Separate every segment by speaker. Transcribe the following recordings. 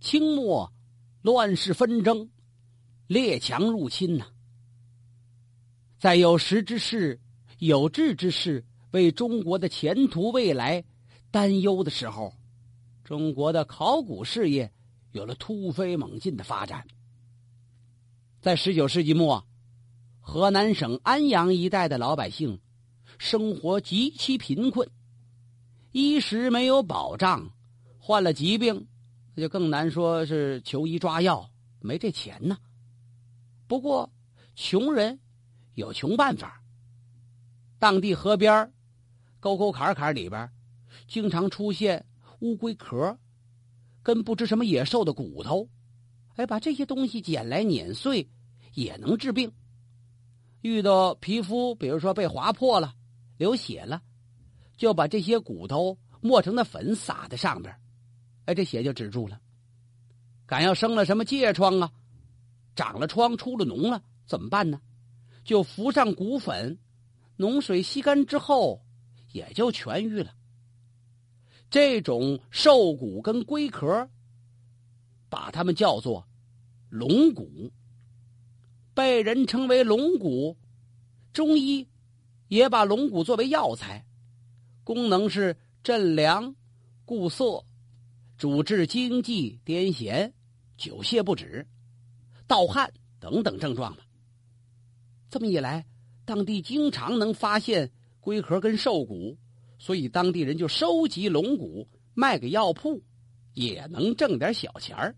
Speaker 1: 清末乱世纷争，列强入侵呐。在有识之士、有志之士为中国的前途未来担忧的时候，中国的考古事业有了突飞猛进的发展。在十九世纪末，河南省安阳一带的老百姓生活极其贫困，衣食没有保障，患了疾病，那就更难说是求医抓药，没这钱呢。不过，穷人。有穷办法。当地河边沟沟坎坎里边，经常出现乌龟壳，跟不知什么野兽的骨头。哎，把这些东西捡来碾碎，也能治病。遇到皮肤，比如说被划破了、流血了，就把这些骨头磨成的粉撒在上边，哎，这血就止住了。敢要生了什么疥疮啊，长了疮、出了脓了，怎么办呢？就浮上骨粉，脓水吸干之后，也就痊愈了。这种兽骨跟龟壳，把它们叫做龙骨，被人称为龙骨。中医也把龙骨作为药材，功能是镇凉、固涩、主治惊悸、癫痫、久泻不止、盗汗等等症状吧这么一来，当地经常能发现龟壳跟兽骨，所以当地人就收集龙骨卖给药铺，也能挣点小钱儿。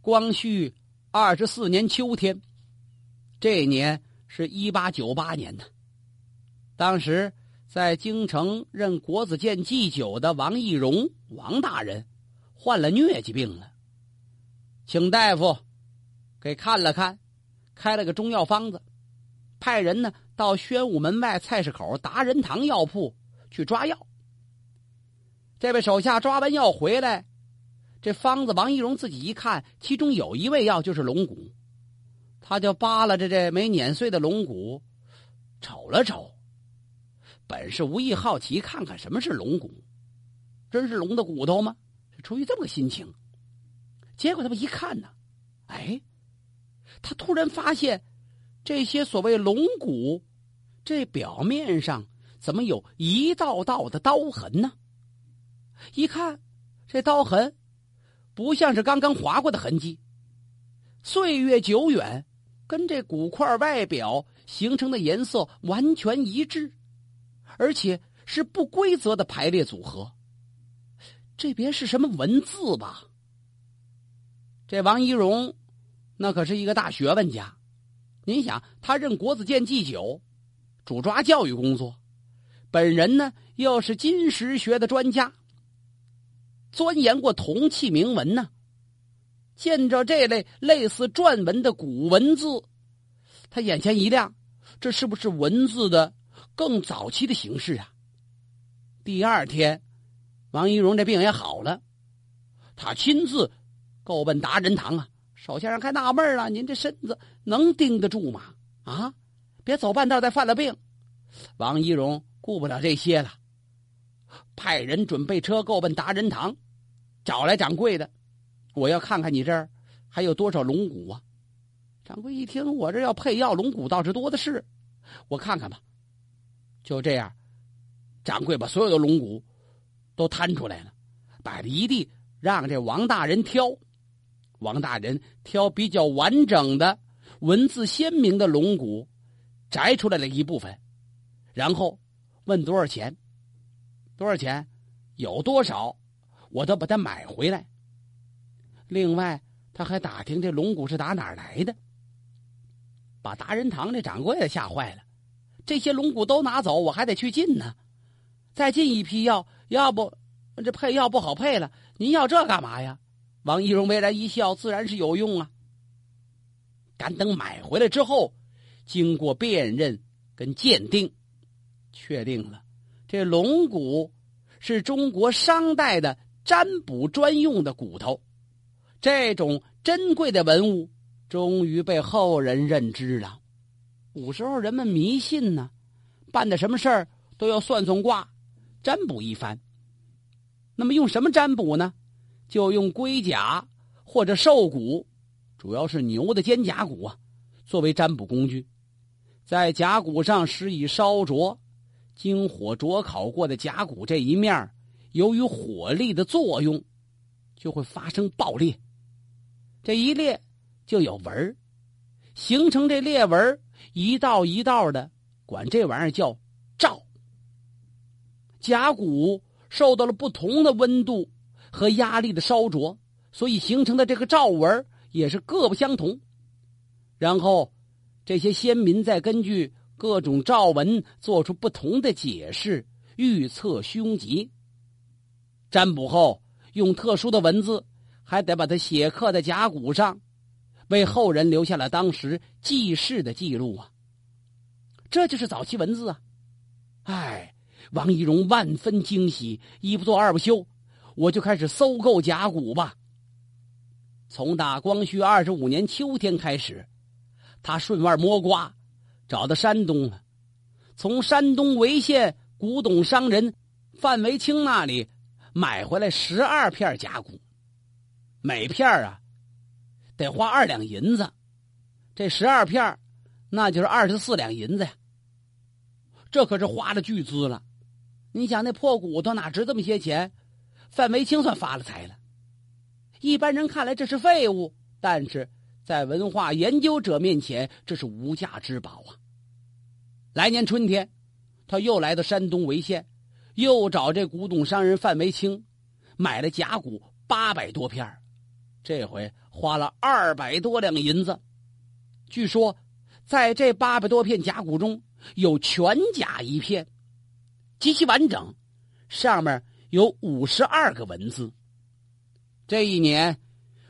Speaker 1: 光绪二十四年秋天，这年是一八九八年呢。当时在京城任国子监祭酒的王义荣王大人患了疟疾病了，请大夫给看了看，开了个中药方子。派人呢到宣武门外菜市口达仁堂药铺去抓药。这位手下抓完药回来，这方子王一荣自己一看，其中有一味药就是龙骨，他就扒拉着这没碾碎的龙骨，瞅了瞅。本是无意好奇看看什么是龙骨，真是龙的骨头吗？出于这么个心情，结果他们一看呢，哎，他突然发现。这些所谓龙骨，这表面上怎么有一道道的刀痕呢？一看，这刀痕不像是刚刚划过的痕迹，岁月久远，跟这骨块外表形成的颜色完全一致，而且是不规则的排列组合。这别是什么文字吧？这王一荣，那可是一个大学问家。您想，他任国子监祭酒，主抓教育工作，本人呢又是金石学的专家，钻研过铜器铭文呢。见着这类类似篆文的古文字，他眼前一亮，这是不是文字的更早期的形式啊？第二天，王一荣这病也好了，他亲自够奔达仁堂啊。手下人还纳闷了：“您这身子能顶得住吗？啊，别走半道再犯了病。”王一荣顾不了这些了，派人准备车，够奔达仁堂，找来掌柜的：“我要看看你这儿还有多少龙骨啊！”掌柜一听，我这要配药，龙骨倒是多的是，我看看吧。就这样，掌柜把所有的龙骨都摊出来了，摆了一地，让这王大人挑。王大人挑比较完整的、文字鲜明的龙骨，摘出来了一部分，然后问多少钱？多少钱？有多少，我都把它买回来。另外，他还打听这龙骨是打哪儿来的，把达仁堂这掌柜的吓坏了。这些龙骨都拿走，我还得去进呢，再进一批药，要不这配药不好配了。您要这干嘛呀？王一荣微然一笑，自然是有用啊。赶等买回来之后，经过辨认跟鉴定，确定了这龙骨是中国商代的占卜专用的骨头。这种珍贵的文物，终于被后人认知了。古时候人们迷信呢，办的什么事儿都要算算卦、占卜一番。那么用什么占卜呢？就用龟甲或者兽骨，主要是牛的肩胛骨啊，作为占卜工具，在甲骨上施以烧灼，经火灼烤过的甲骨这一面，由于火力的作用，就会发生爆裂，这一裂就有纹，形成这裂纹一道一道的，管这玩意儿叫。甲骨受到了不同的温度和压力的烧灼。所以形成的这个赵纹也是各不相同，然后这些先民再根据各种赵纹做出不同的解释，预测凶吉。占卜后用特殊的文字，还得把它写刻在甲骨上，为后人留下了当时记事的记录啊。这就是早期文字啊！哎，王懿荣万分惊喜，一不做二不休，我就开始搜购甲骨吧。从打光绪二十五年秋天开始，他顺腕摸瓜，找到山东。从山东潍县古董商人范维清那里买回来十二片甲骨，每片啊得花二两银子。这十二片那就是二十四两银子呀。这可是花了巨资了。你想那破骨头哪值这么些钱？范维清算发了财了。一般人看来这是废物，但是在文化研究者面前，这是无价之宝啊！来年春天，他又来到山东潍县，又找这古董商人范维清，买了甲骨八百多片这回花了二百多两银子。据说，在这八百多片甲骨中有全甲一片，极其完整，上面有五十二个文字。这一年，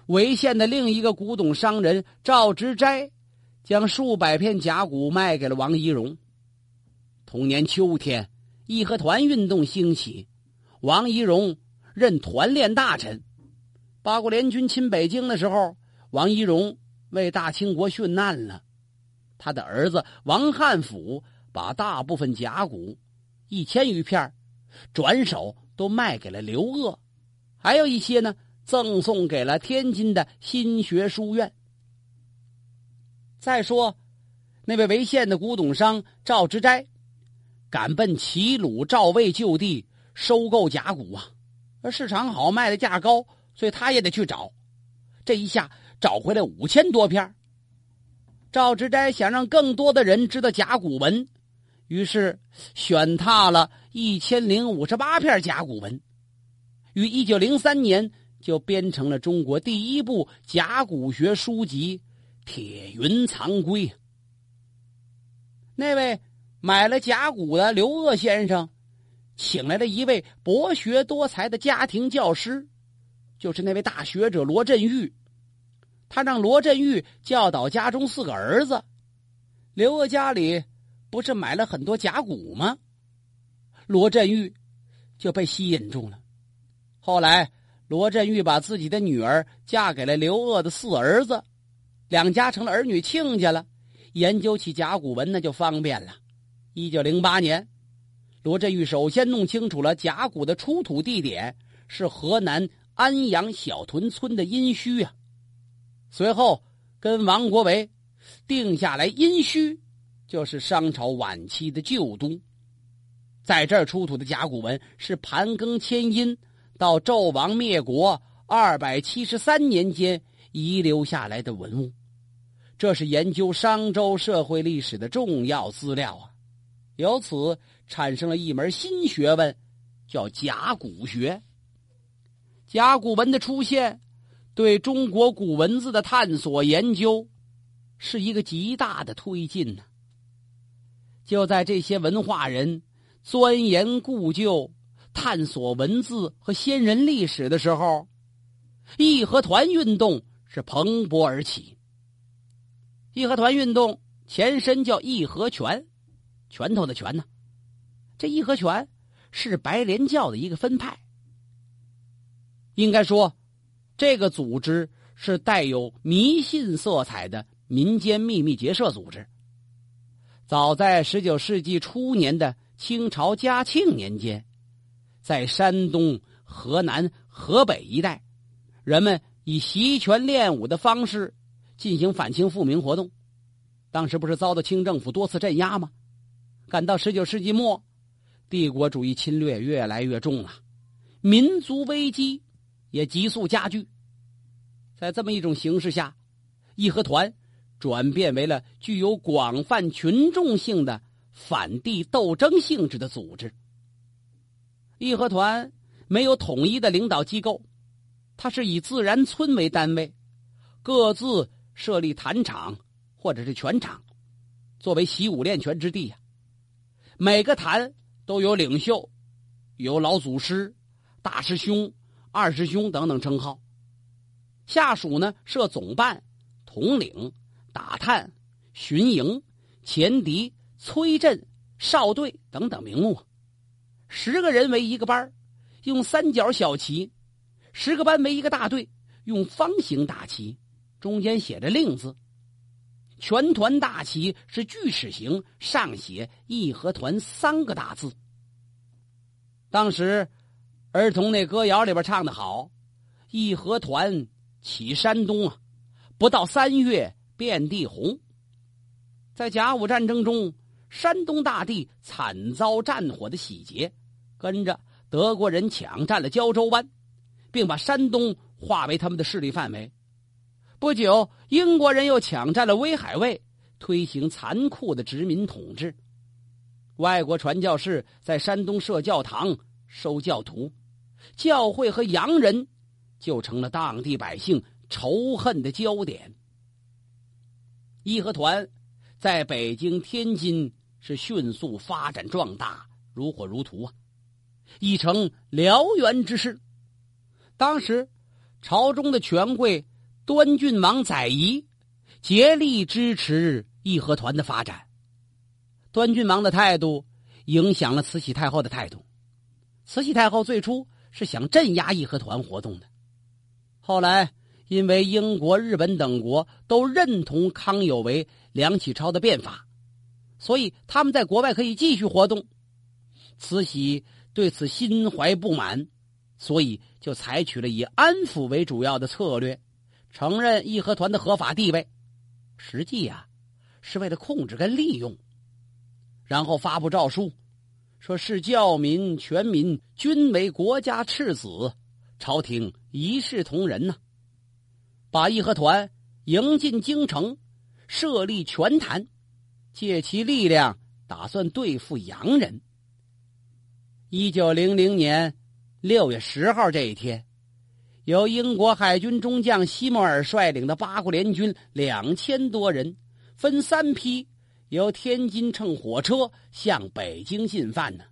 Speaker 1: 潍县的另一个古董商人赵之斋，将数百片甲骨卖给了王一荣。同年秋天，义和团运动兴起，王一荣任团练大臣。八国联军侵北京的时候，王一荣为大清国殉难了。他的儿子王汉甫把大部分甲骨一千余片转手都卖给了刘鄂，还有一些呢。赠送给了天津的新学书院。再说，那位潍县的古董商赵之斋，赶奔齐鲁赵魏旧地收购甲骨啊，而市场好，卖的价高，所以他也得去找。这一下找回来五千多片。赵之斋想让更多的人知道甲骨文，于是选踏了一千零五十八片甲骨文，于一九零三年。就编成了中国第一部甲骨学书籍《铁云藏龟》。那位买了甲骨的刘鄂先生，请来了一位博学多才的家庭教师，就是那位大学者罗振玉。他让罗振玉教导家中四个儿子。刘鄂家里不是买了很多甲骨吗？罗振玉就被吸引住了。后来。罗振玉把自己的女儿嫁给了刘鄂的四儿子，两家成了儿女亲家了。研究起甲骨文那就方便了。一九零八年，罗振玉首先弄清楚了甲骨的出土地点是河南安阳小屯村的殷墟啊。随后跟王国维定下来，殷墟就是商朝晚期的旧都，在这儿出土的甲骨文是盘庚迁殷。到纣王灭国二百七十三年间遗留下来的文物，这是研究商周社会历史的重要资料啊！由此产生了一门新学问，叫甲骨学。甲骨文的出现，对中国古文字的探索研究，是一个极大的推进呢。就在这些文化人钻研故旧。探索文字和先人历史的时候，义和团运动是蓬勃而起。义和团运动前身叫义和拳，拳头的拳呢。这义和拳是白莲教的一个分派。应该说，这个组织是带有迷信色彩的民间秘密结社组织。早在十九世纪初年的清朝嘉庆年间。在山东、河南、河北一带，人们以习拳练武的方式进行反清复明活动。当时不是遭到清政府多次镇压吗？赶到十九世纪末，帝国主义侵略越来越重了，民族危机也急速加剧。在这么一种形势下，义和团转变为了具有广泛群众性的反帝斗争性质的组织。义和团没有统一的领导机构，它是以自然村为单位，各自设立坛场或者是拳场，作为习武练拳之地呀。每个坛都有领袖，有老祖师、大师兄、二师兄等等称号。下属呢设总办、统领、打探、巡营、前敌、催阵、哨队等等名目。十个人为一个班用三角小旗；十个班为一个大队，用方形大旗，中间写着“令”字。全团大旗是锯齿形，上写“义和团”三个大字。当时儿童那歌谣里边唱的好：“义和团。”起山东啊，不到三月遍地红。在甲午战争中，山东大地惨遭战火的洗劫，跟着德国人抢占了胶州湾，并把山东划为他们的势力范围。不久，英国人又抢占了威海卫，推行残酷的殖民统治。外国传教士在山东设教堂、收教徒，教会和洋人。就成了当地百姓仇恨的焦点。义和团在北京、天津是迅速发展壮大，如火如荼啊，已成燎原之势。当时，朝中的权贵端郡王载仪竭力支持义和团的发展。端郡王的态度影响了慈禧太后的态度。慈禧太后最初是想镇压义和团活动的。后来，因为英国、日本等国都认同康有为、梁启超的变法，所以他们在国外可以继续活动。慈禧对此心怀不满，所以就采取了以安抚为主要的策略，承认义和团的合法地位。实际呀，是为了控制跟利用。然后发布诏书，说是教民全民均为国家赤子。朝廷一视同仁呢，把义和团迎进京城，设立拳坛，借其力量打算对付洋人。一九零零年六月十号这一天，由英国海军中将西摩尔率领的八国联军两千多人，分三批由天津乘火车向北京进犯呢。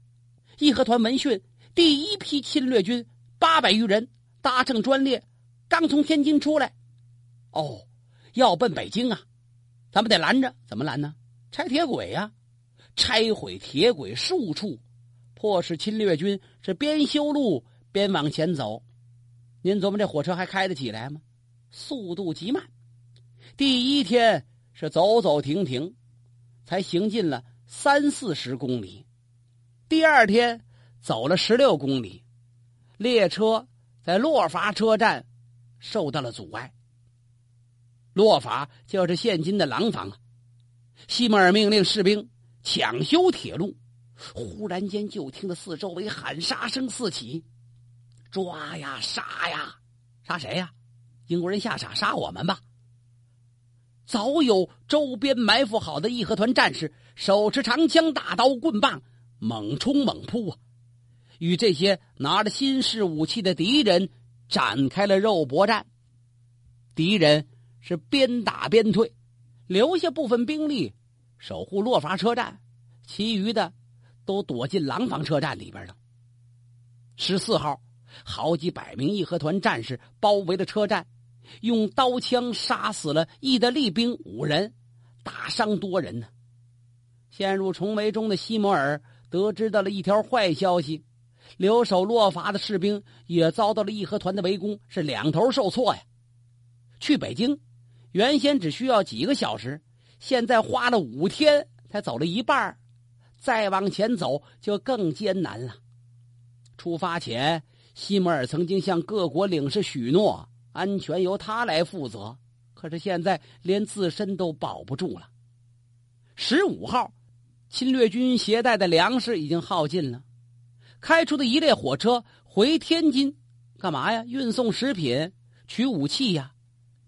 Speaker 1: 义和团闻讯，第一批侵略军。八百余人搭乘专列，刚从天津出来，哦，要奔北京啊！咱们得拦着，怎么拦呢？拆铁轨呀，拆毁铁轨数处，迫使侵略军是边修路边往前走。您琢磨这火车还开得起来吗？速度极慢。第一天是走走停停，才行进了三四十公里。第二天走了十六公里。列车在洛伐车站受到了阻碍。洛伐就是现今的廊坊啊。西摩尔命令士兵抢修铁路，忽然间就听得四周围喊杀声四起：“抓呀，杀呀，杀谁呀？英国人下傻杀我们吧！”早有周边埋伏好的义和团战士，手持长枪、大刀、棍棒，猛冲猛扑啊！与这些拿着新式武器的敌人展开了肉搏战，敌人是边打边退，留下部分兵力守护洛伐车站，其余的都躲进廊坊车站里边了。十四号，好几百名义和团战士包围了车站，用刀枪杀死了意大利兵五人，打伤多人呢。陷入重围中的西摩尔得知到了一条坏消息。留守洛伐的士兵也遭到了义和团的围攻，是两头受挫呀。去北京，原先只需要几个小时，现在花了五天才走了一半再往前走就更艰难了。出发前，西摩尔曾经向各国领事许诺：“安全由他来负责。可是现在连自身都保不住了。十五号，侵略军携带的粮食已经耗尽了，开出的一列火车回天津，干嘛呀？运送食品、取武器呀。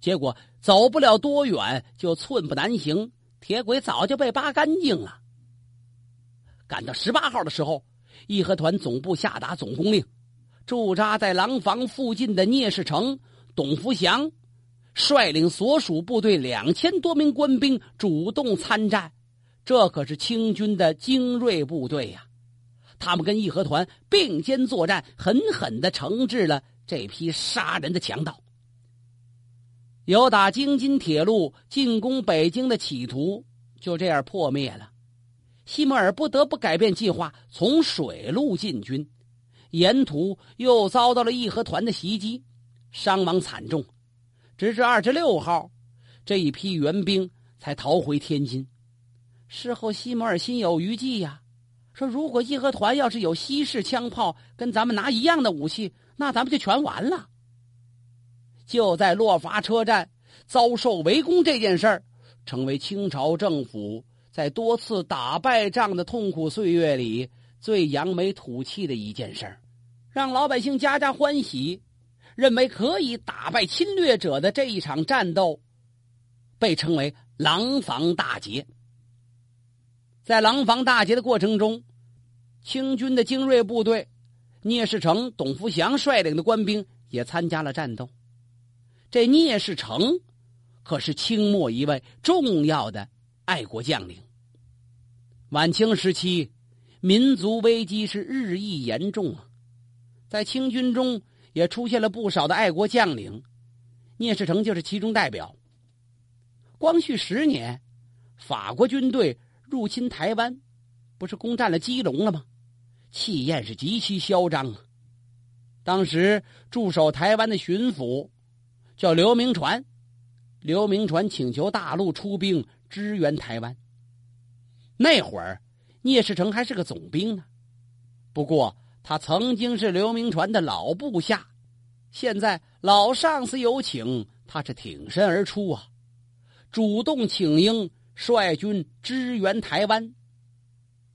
Speaker 1: 结果走不了多远，就寸步难行，铁轨早就被扒干净了。赶到十八号的时候，义和团总部下达总攻令，驻扎在廊坊附近的聂士成、董福祥。率领所属部队两千多名官兵主动参战，这可是清军的精锐部队呀！他们跟义和团并肩作战，狠狠的惩治了这批杀人的强盗。有打京津铁路进攻北京的企图就这样破灭了。西摩尔不得不改变计划，从水路进军，沿途又遭到了义和团的袭击，伤亡惨重。直至二十六号，这一批援兵才逃回天津。事后，西摩尔心有余悸呀，说：“如果义和团要是有西式枪炮，跟咱们拿一样的武器，那咱们就全完了。”就在洛伐车站遭受围攻这件事儿，成为清朝政府在多次打败仗的痛苦岁月里最扬眉吐气的一件事儿，让老百姓家家欢喜。认为可以打败侵略者的这一场战斗，被称为廊坊大捷。在廊坊大捷的过程中，清军的精锐部队聂士成、董福祥率领的官兵也参加了战斗。这聂士成可是清末一位重要的爱国将领。晚清时期，民族危机是日益严重啊，在清军中。也出现了不少的爱国将领，聂士成就是其中代表。光绪十年，法国军队入侵台湾，不是攻占了基隆了吗？气焰是极其嚣张啊！当时驻守台湾的巡抚叫刘铭传，刘铭传请求大陆出兵支援台湾。那会儿，聂士成还是个总兵呢，不过。他曾经是刘铭传的老部下，现在老上司有请，他是挺身而出啊，主动请缨，率军支援台湾。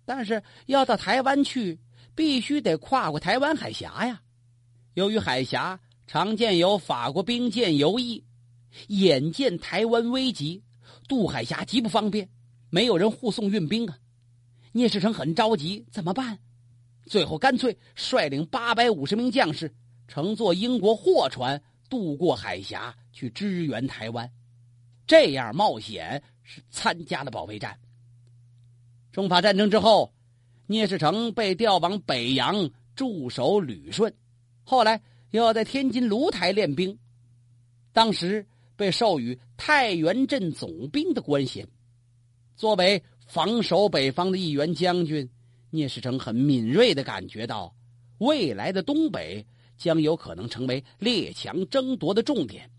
Speaker 1: 但是要到台湾去，必须得跨过台湾海峡呀。由于海峡常见有法国兵舰游弋，眼见台湾危急，渡海峡极不方便，没有人护送运兵啊。聂士成很着急，怎么办？最后，干脆率领八百五十名将士，乘坐英国货船渡过海峡去支援台湾。这样冒险是参加了保卫战。中法战争之后，聂士成被调往北洋驻守旅顺，后来又要在天津芦台练兵。当时被授予太原镇总兵的官衔。作为防守北方的一员将军。聂士成很敏锐的感觉到，未来的东北将有可能成为列强争夺的重点，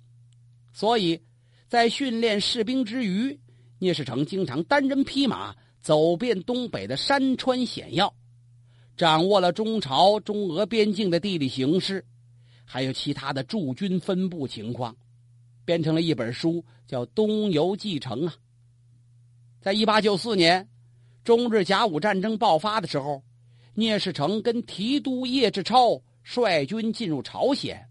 Speaker 1: 所以，在训练士兵之余，聂士成经常单人匹马走遍东北的山川险要，掌握了中朝、中俄边境的地理形势，还有其他的驻军分布情况，编成了一本书，叫《东游记程》啊。在一八九四年。中日甲午战争爆发的时候，聂士成跟提督叶志超率军进入朝鲜。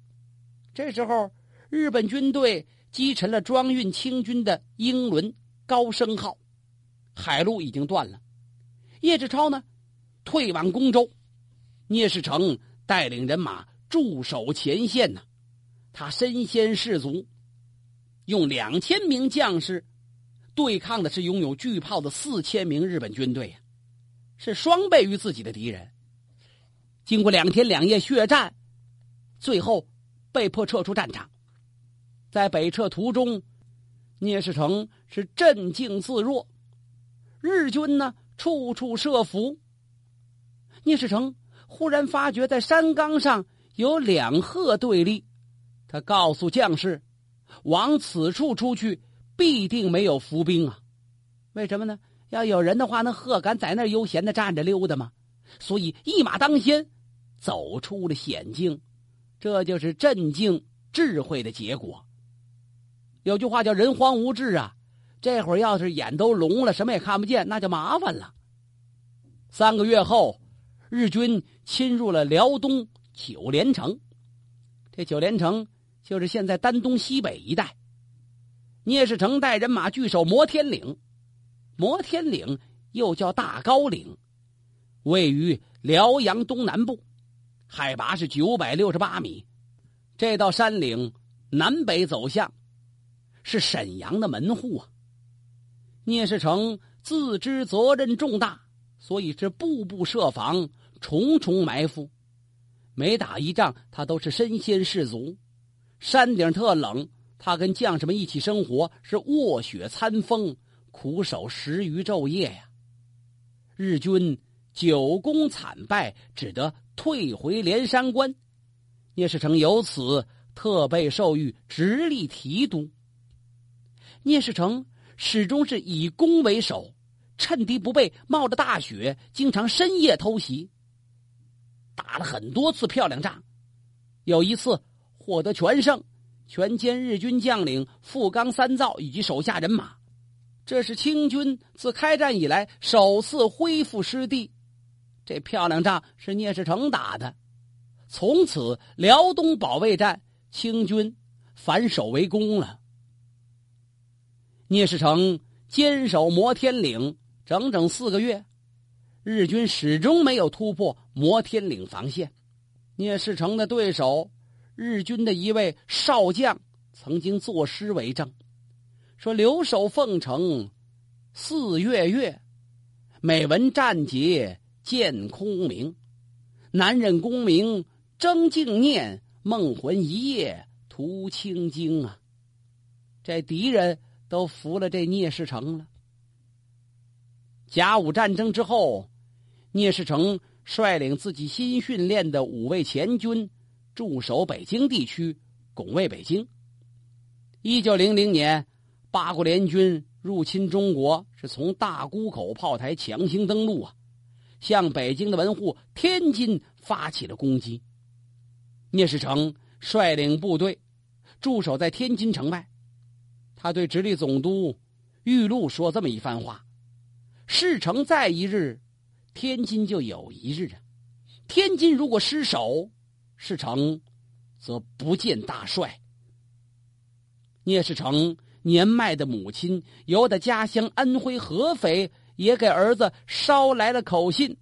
Speaker 1: 这时候，日本军队击沉了装运清军的英轮“高升号”，海路已经断了。叶志超呢，退往宫州，聂士成带领人马驻守前线呢。他身先士卒，用两千名将士。对抗的是拥有巨炮的四千名日本军队呀，是双倍于自己的敌人。经过两天两夜血战，最后被迫撤出战场。在北撤途中，聂士成是镇静自若，日军呢处处设伏。聂士成忽然发觉，在山岗上有两鹤对立，他告诉将士，往此处出去。必定没有伏兵啊！为什么呢？要有人的话，那鹤敢在那悠闲的站着溜达吗？所以一马当先，走出了险境。这就是镇静智慧的结果。有句话叫“人荒无智”啊，这会儿要是眼都聋了，什么也看不见，那就麻烦了。三个月后，日军侵入了辽东九连城，这九连城就是现在丹东西北一带。聂士成带人马据守摩天岭，摩天岭又叫大高岭，位于辽阳东南部，海拔是九百六十八米。这道山岭南北走向，是沈阳的门户啊。聂士成自知责任重大。所以是步步设防，重重埋伏。每打一仗，他都是身先士卒。山顶特冷，他跟将士们一起生活，是卧雪餐风，苦守十余昼夜呀。日军久攻惨败，只得退回连山关。聂士成由此特被授予直隶提督。聂士成始终是以攻为首。趁敌不备，冒着大雪，经常深夜偷袭，打了很多次漂亮仗。有一次获得全胜，全歼日军将领富冈三造以及手下人马。这是清军自开战以来首次恢复失地。这漂亮仗是聂士成打的。从此辽东保卫战，清军反守为攻了。聂士成坚守摩天岭。整整四个月，日军始终没有突破摩天岭防线。聂士成的对手，日军的一位少将，曾经作诗为证，说：“留守凤城四月月，每闻战捷见空明。难忍功名争静念，梦魂一夜图清经啊！”这敌人都服了这聂士成了。甲午战争之后，聂士成率领自己新训练的五位前军驻守北京地区，拱卫北京。一九零零年，八国联军入侵中国，是从大沽口炮台强行登陆啊，向北京的门户天津发起了攻击。聂士成率领部队驻守在天津城外，他对直隶总督玉禄说这么一番话。事成在一日，天津就有一日啊！天津如果失守，事成则不见大帅。聂士成年迈的母亲由得家乡安徽合肥也给儿子捎来了口信，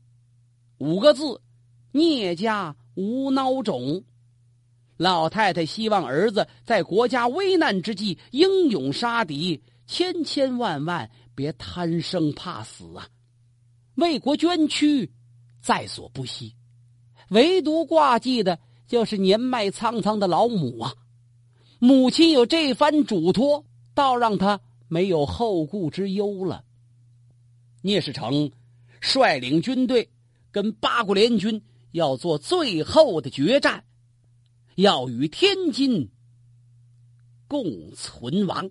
Speaker 1: 五个字：“聂家无孬种。”老太太希望儿子在国家危难之际英勇杀敌，千千万万。别贪生怕死啊！为国捐躯，在所不惜。唯独挂记的就是年迈苍苍的老母啊！母亲有这番嘱托，倒让他没有后顾之忧了。聂士成率领军队跟八国联军要做最后的决战，要与天津共存亡。